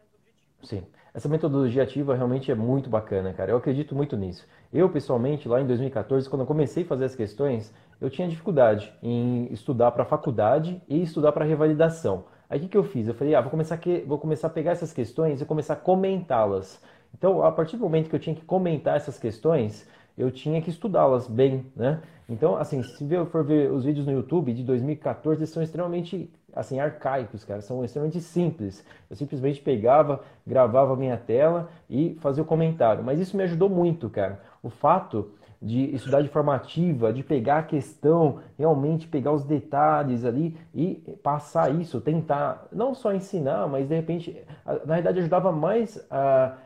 Sim. Essa metodologia ativa realmente é muito bacana, cara. Eu acredito muito nisso. Eu, pessoalmente, lá em 2014, quando eu comecei a fazer as questões, eu tinha dificuldade em estudar para faculdade e estudar para revalidação. Aí o que, que eu fiz? Eu falei, ah, vou começar, a vou começar a pegar essas questões e começar a comentá-las. Então, a partir do momento que eu tinha que comentar essas questões, eu tinha que estudá-las bem, né? Então, assim, se for ver os vídeos no YouTube de 2014, eles são extremamente, assim, arcaicos, cara, são extremamente simples. Eu simplesmente pegava, gravava a minha tela e fazia o comentário. Mas isso me ajudou muito, cara. O fato de estudar de forma ativa, de pegar a questão, realmente pegar os detalhes ali e passar isso, tentar não só ensinar, mas de repente, na verdade ajudava mais a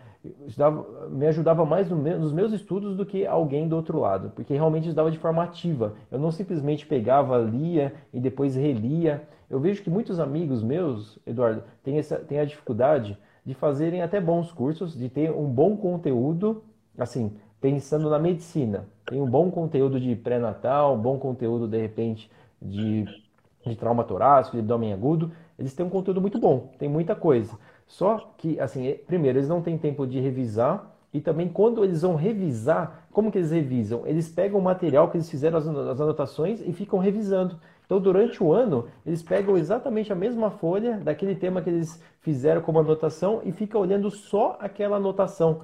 me ajudava mais no nos meus estudos do que alguém do outro lado, porque realmente estudava de forma ativa. Eu não simplesmente pegava, lia e depois relia. Eu vejo que muitos amigos meus, Eduardo, têm, essa, têm a dificuldade de fazerem até bons cursos, de ter um bom conteúdo, assim, pensando na medicina. Tem um bom conteúdo de pré-natal, bom conteúdo, de repente, de, de trauma torácico, de abdômen agudo. Eles têm um conteúdo muito bom, tem muita coisa. Só que, assim, é, primeiro, eles não têm tempo de revisar e também quando eles vão revisar, como que eles revisam? Eles pegam o material que eles fizeram as anotações e ficam revisando. Então, durante o ano, eles pegam exatamente a mesma folha daquele tema que eles fizeram como anotação e ficam olhando só aquela anotação.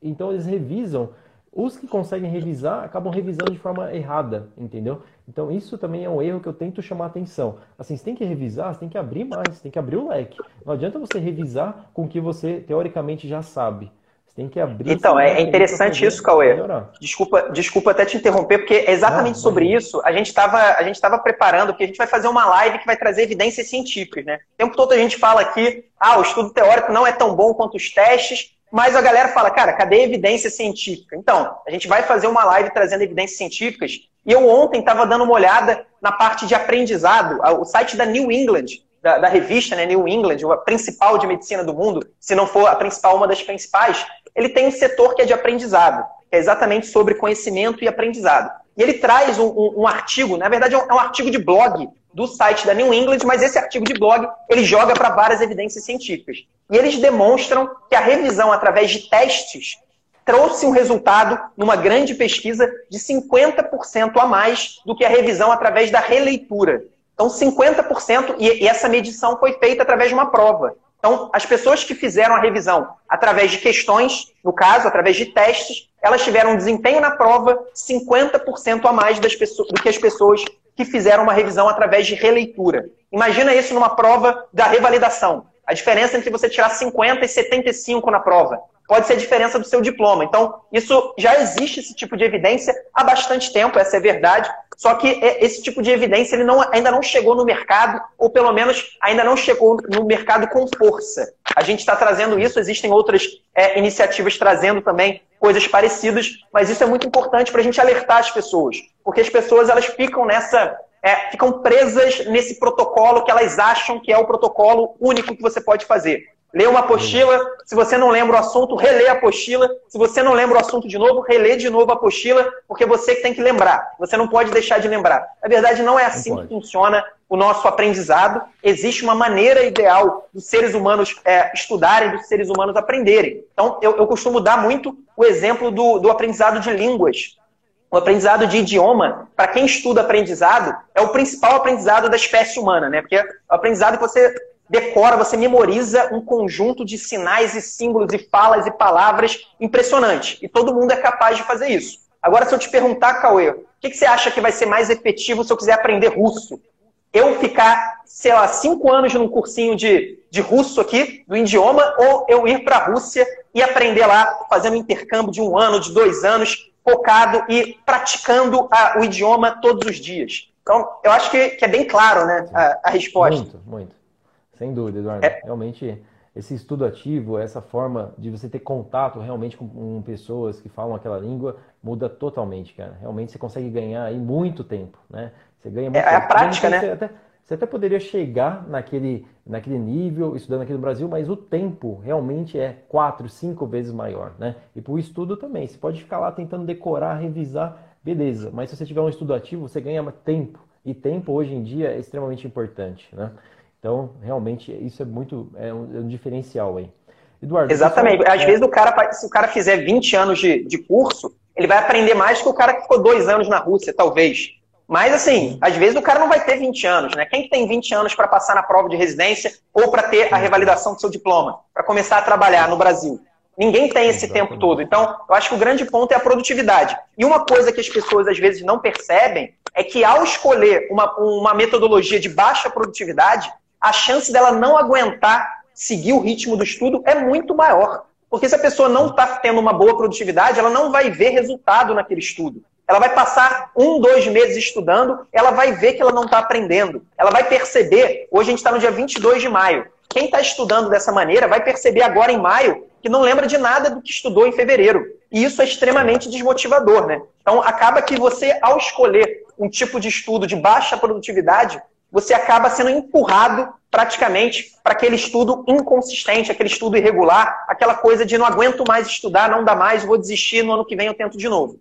Então, eles revisam os que conseguem revisar acabam revisando de forma errada, entendeu? Então isso também é um erro que eu tento chamar atenção. Assim, você tem que revisar, você tem que abrir mais, você tem que abrir o leque. Não adianta você revisar com o que você teoricamente já sabe. Você tem que abrir. Então, é interessante isso, Cauê. Desculpa, desculpa até te interromper, porque é exatamente ah, sobre isso a gente estava a gente estava preparando, porque a gente vai fazer uma live que vai trazer evidências científicas, né? O tempo todo a gente fala aqui, ah, o estudo teórico não é tão bom quanto os testes, mas a galera fala, cara, cadê a evidência científica? Então, a gente vai fazer uma live trazendo evidências científicas. E eu ontem estava dando uma olhada na parte de aprendizado. O site da New England, da, da, revista né, New England, a principal de medicina do mundo, se não for a principal, uma das principais, ele tem um setor que é de aprendizado, que é exatamente sobre conhecimento e aprendizado. E ele traz um, um, um artigo, na verdade é um, é um artigo de blog do site da New England, mas esse artigo de blog ele joga para várias evidências científicas. E eles demonstram que a revisão através de testes trouxe um resultado numa grande pesquisa de 50% a mais do que a revisão através da releitura. Então, 50%, e essa medição foi feita através de uma prova. Então, as pessoas que fizeram a revisão através de questões, no caso, através de testes, elas tiveram um desempenho na prova 50% a mais das pessoas, do que as pessoas que fizeram uma revisão através de releitura. Imagina isso numa prova da revalidação. A diferença entre você tirar 50 e 75 na prova pode ser a diferença do seu diploma. Então, isso já existe esse tipo de evidência há bastante tempo, essa é verdade. Só que é, esse tipo de evidência ele não, ainda não chegou no mercado, ou pelo menos ainda não chegou no mercado com força. A gente está trazendo isso, existem outras é, iniciativas trazendo também coisas parecidas, mas isso é muito importante para a gente alertar as pessoas, porque as pessoas elas ficam nessa é, ficam presas nesse protocolo que elas acham que é o protocolo único que você pode fazer. Lê uma apostila, se você não lembra o assunto, relê a apostila. Se você não lembra o assunto de novo, relê de novo a apostila, porque você que tem que lembrar. Você não pode deixar de lembrar. Na verdade, não é assim que funciona o nosso aprendizado. Existe uma maneira ideal dos seres humanos é, estudarem, dos seres humanos aprenderem. Então, eu, eu costumo dar muito o exemplo do, do aprendizado de línguas. O aprendizado de idioma, para quem estuda aprendizado, é o principal aprendizado da espécie humana, né? Porque é o aprendizado que você decora, você memoriza um conjunto de sinais e símbolos e falas e palavras impressionante. E todo mundo é capaz de fazer isso. Agora, se eu te perguntar, Cauê, o que, que você acha que vai ser mais efetivo se eu quiser aprender russo? Eu ficar, sei lá, cinco anos num cursinho de, de russo aqui, do idioma, ou eu ir para a Rússia e aprender lá, fazendo um intercâmbio de um ano, de dois anos, focado e praticando a, o idioma todos os dias. Então, eu acho que, que é bem claro né, a, a resposta. Muito, muito. Sem dúvida, Eduardo. É... Realmente, esse estudo ativo, essa forma de você ter contato realmente com, com, pessoas que falam aquela língua, muda totalmente, cara. Realmente você consegue ganhar aí muito tempo, né? Você ganha muito é, tempo. É a prática, né? Você até, você até poderia chegar naquele, naquele nível, estudando aqui no Brasil, mas o tempo realmente é quatro, cinco vezes maior, né? E para o estudo também. Você pode ficar lá tentando decorar, revisar, beleza. Mas se você tiver um estudo ativo, você ganha tempo. E tempo hoje em dia é extremamente importante, né? Então, realmente, isso é muito é um, é um diferencial aí. Eduardo. Exatamente. Às é vezes o cara, se o cara fizer 20 anos de, de curso, ele vai aprender mais que o cara que ficou dois anos na Rússia, talvez. Mas, assim, às vezes o cara não vai ter 20 anos, né? Quem tem 20 anos para passar na prova de residência ou para ter a revalidação do seu diploma, para começar a trabalhar no Brasil? Ninguém tem esse Exatamente. tempo todo. Então, eu acho que o grande ponto é a produtividade. E uma coisa que as pessoas às vezes não percebem é que ao escolher uma, uma metodologia de baixa produtividade, a chance dela não aguentar seguir o ritmo do estudo é muito maior. Porque se a pessoa não está tendo uma boa produtividade, ela não vai ver resultado naquele estudo. Ela vai passar um, dois meses estudando, ela vai ver que ela não está aprendendo. Ela vai perceber, hoje a gente está no dia 22 de maio. Quem está estudando dessa maneira vai perceber agora em maio que não lembra de nada do que estudou em fevereiro. E isso é extremamente desmotivador, né? Então acaba que você, ao escolher um tipo de estudo de baixa produtividade, você acaba sendo empurrado praticamente para aquele estudo inconsistente, aquele estudo irregular, aquela coisa de não aguento mais estudar, não dá mais, vou desistir, no ano que vem eu tento de novo.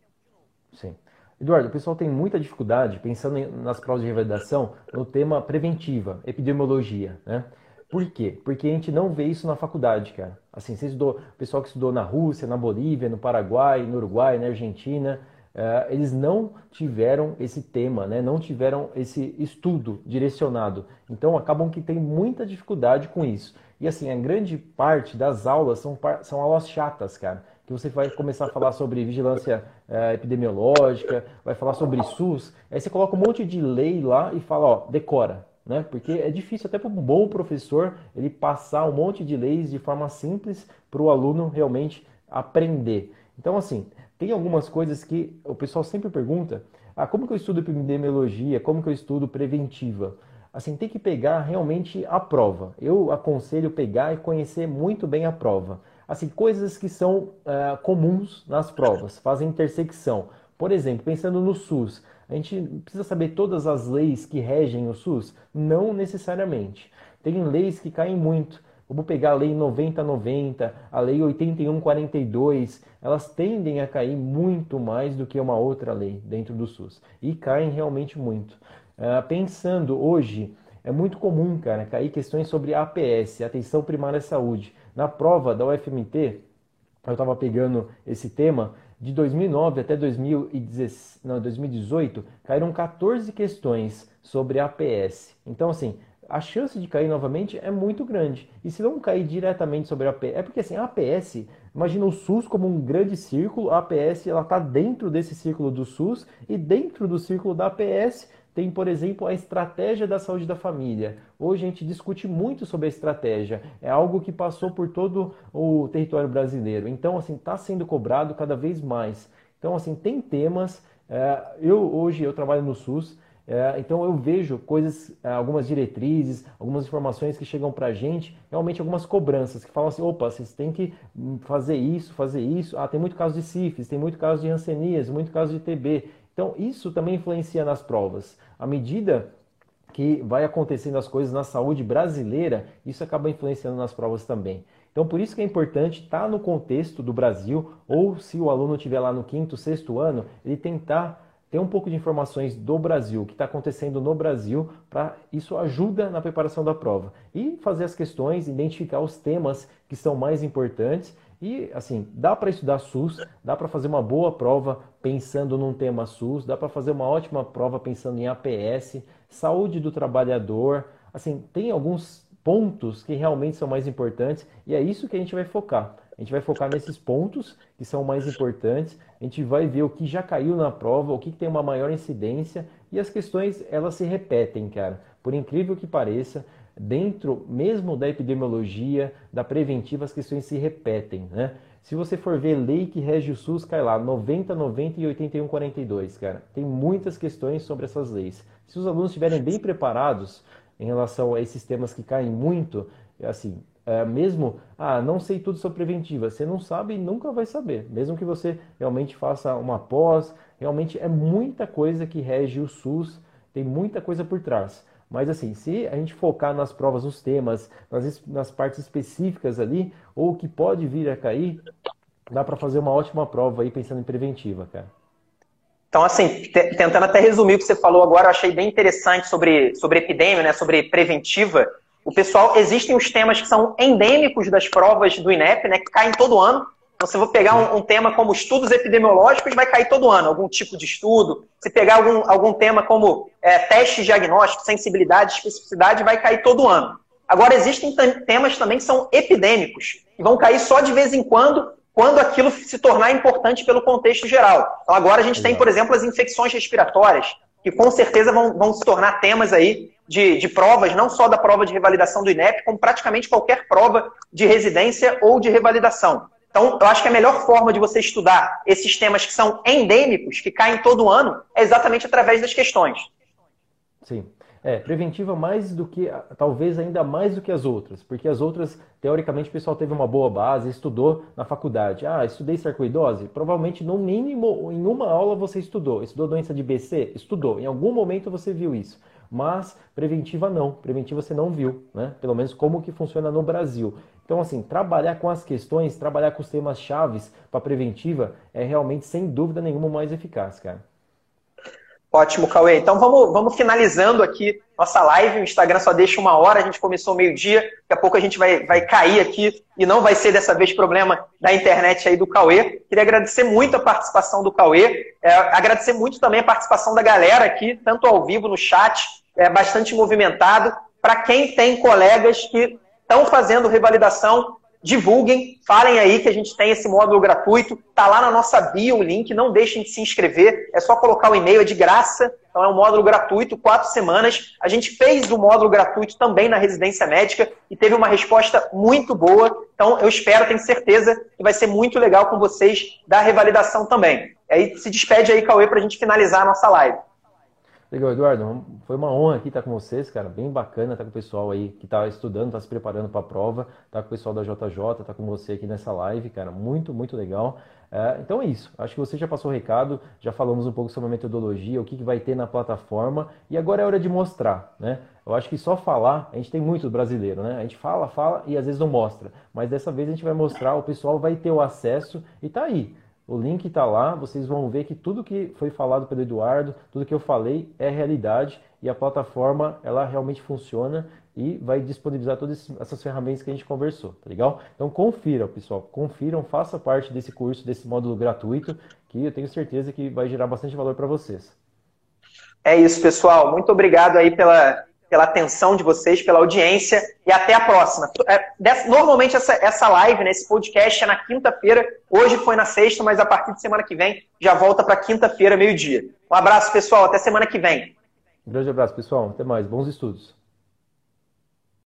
Eduardo, o pessoal tem muita dificuldade, pensando nas provas de revalidação, no tema preventiva, epidemiologia, né? Por quê? Porque a gente não vê isso na faculdade, cara. Assim, você estudou, o pessoal que estudou na Rússia, na Bolívia, no Paraguai, no Uruguai, na Argentina, uh, eles não tiveram esse tema, né? não tiveram esse estudo direcionado. Então acabam que tem muita dificuldade com isso. E assim, a grande parte das aulas são, são aulas chatas, cara. Que você vai começar a falar sobre vigilância uh, epidemiológica, vai falar sobre SUS, aí você coloca um monte de lei lá e fala, ó, decora. Né? Porque é difícil até para um bom professor ele passar um monte de leis de forma simples para o aluno realmente aprender. Então, assim, tem algumas coisas que o pessoal sempre pergunta: ah, como que eu estudo epidemiologia? Como que eu estudo preventiva? Assim, tem que pegar realmente a prova. Eu aconselho pegar e conhecer muito bem a prova. Assim, coisas que são uh, comuns nas provas, fazem intersecção. Por exemplo, pensando no SUS, a gente precisa saber todas as leis que regem o SUS? Não necessariamente. Tem leis que caem muito. Vamos pegar a lei 9090, a lei 8142, elas tendem a cair muito mais do que uma outra lei dentro do SUS. E caem realmente muito. Uh, pensando hoje, é muito comum, cara, cair questões sobre APS, Atenção Primária à Saúde. Na prova da UFMT, eu estava pegando esse tema, de 2009 até 2018, caíram 14 questões sobre APS. Então, assim, a chance de cair novamente é muito grande. E se não cair diretamente sobre a APS, é porque assim, a APS, imagina o SUS como um grande círculo, a APS ela está dentro desse círculo do SUS e dentro do círculo da APS tem, por exemplo, a estratégia da saúde da família. Hoje a gente discute muito sobre a estratégia. É algo que passou por todo o território brasileiro. Então, assim, está sendo cobrado cada vez mais. Então, assim, tem temas. É, eu hoje eu trabalho no SUS. É, então eu vejo coisas, é, algumas diretrizes, algumas informações que chegam para a gente, realmente algumas cobranças que falam assim, opa, vocês têm que fazer isso, fazer isso. Ah, tem muito caso de sífilis, tem muito caso de rancenias, muito caso de TB. Então, isso também influencia nas provas. À medida que vai acontecendo as coisas na saúde brasileira, isso acaba influenciando nas provas também. Então, por isso que é importante estar no contexto do Brasil, ou se o aluno estiver lá no quinto, sexto ano, ele tentar ter um pouco de informações do Brasil, o que está acontecendo no Brasil, para isso ajuda na preparação da prova. E fazer as questões, identificar os temas que são mais importantes e assim, dá para estudar SUS, dá para fazer uma boa prova pensando num tema SUS, dá para fazer uma ótima prova pensando em APS, saúde do trabalhador. Assim, tem alguns pontos que realmente são mais importantes e é isso que a gente vai focar. A gente vai focar nesses pontos que são mais importantes. A gente vai ver o que já caiu na prova, o que tem uma maior incidência e as questões elas se repetem, cara. Por incrível que pareça, dentro mesmo da epidemiologia, da preventiva, as questões se repetem, né? Se você for ver lei que rege o SUS, cai lá 90, 90 e 81, 42, cara. Tem muitas questões sobre essas leis. Se os alunos estiverem bem preparados em relação a esses temas que caem muito, assim, é, mesmo, ah, não sei tudo sobre preventiva, você não sabe e nunca vai saber. Mesmo que você realmente faça uma pós, realmente é muita coisa que rege o SUS, tem muita coisa por trás. Mas assim, se a gente focar nas provas, nos temas, nas, nas partes específicas ali, ou o que pode vir a cair, dá para fazer uma ótima prova aí pensando em preventiva, cara. Então, assim, tentando até resumir o que você falou agora, eu achei bem interessante sobre, sobre epidemia, né, sobre preventiva. O pessoal, existem os temas que são endêmicos das provas do INEP, né, que caem todo ano. Então, se eu vou pegar um, um, tema como estudos epidemiológicos, vai cair todo ano, algum tipo de estudo. Se pegar algum, algum tema como é, testes diagnósticos, sensibilidade, especificidade, vai cair todo ano. Agora, existem temas também que são epidêmicos, que vão cair só de vez em quando, quando aquilo se tornar importante pelo contexto geral. Então, agora a gente tem, por exemplo, as infecções respiratórias, que com certeza vão, vão se tornar temas aí de, de provas, não só da prova de revalidação do INEP, como praticamente qualquer prova de residência ou de revalidação. Então, eu acho que a melhor forma de você estudar esses temas que são endêmicos, que caem todo ano, é exatamente através das questões. Sim. É, preventiva mais do que, talvez ainda mais do que as outras, porque as outras, teoricamente, o pessoal teve uma boa base, estudou na faculdade. Ah, estudei sarcoidose? Provavelmente, no mínimo, em uma aula você estudou. Estudou doença de BC? Estudou. Em algum momento você viu isso. Mas preventiva não, preventiva você não viu, né? Pelo menos como que funciona no Brasil. Então, assim, trabalhar com as questões, trabalhar com os temas chaves para preventiva é realmente, sem dúvida nenhuma, mais eficaz, cara. Ótimo, Cauê. Então vamos, vamos finalizando aqui nossa live. O Instagram só deixa uma hora, a gente começou meio-dia, daqui a pouco a gente vai, vai cair aqui e não vai ser dessa vez problema da internet aí do Cauê. Queria agradecer muito a participação do Cauê, é, agradecer muito também a participação da galera aqui, tanto ao vivo no chat, é bastante movimentado. Para quem tem colegas que estão fazendo revalidação, divulguem, falem aí que a gente tem esse módulo gratuito, tá lá na nossa bio o link, não deixem de se inscrever, é só colocar o e-mail, é de graça, então é um módulo gratuito, quatro semanas. A gente fez o módulo gratuito também na residência médica e teve uma resposta muito boa, então eu espero, tenho certeza que vai ser muito legal com vocês da revalidação também. Aí se despede aí, Cauê, para a gente finalizar a nossa live. Legal, Eduardo. Foi uma honra aqui estar com vocês, cara. Bem bacana estar com o pessoal aí que está estudando, está se preparando para a prova, tá com o pessoal da JJ, tá com você aqui nessa live, cara. Muito, muito legal. É, então é isso. Acho que você já passou o recado, já falamos um pouco sobre a metodologia, o que, que vai ter na plataforma e agora é hora de mostrar, né? Eu acho que só falar, a gente tem muito brasileiro, né? A gente fala, fala e às vezes não mostra. Mas dessa vez a gente vai mostrar, o pessoal vai ter o acesso e tá aí. O link está lá, vocês vão ver que tudo que foi falado pelo Eduardo, tudo que eu falei é realidade e a plataforma ela realmente funciona e vai disponibilizar todas essas ferramentas que a gente conversou, tá legal? Então confiram, pessoal, confiram, faça parte desse curso, desse módulo gratuito, que eu tenho certeza que vai gerar bastante valor para vocês. É isso, pessoal. Muito obrigado aí pela, pela atenção de vocês, pela audiência e até a próxima. É, normalmente essa, essa live, né, esse podcast é na quinta-feira, hoje foi na sexta, mas a partir de semana que vem já volta para quinta-feira, meio-dia. Um abraço, pessoal, até semana que vem. Um grande abraço, pessoal. Até mais. Bons estudos.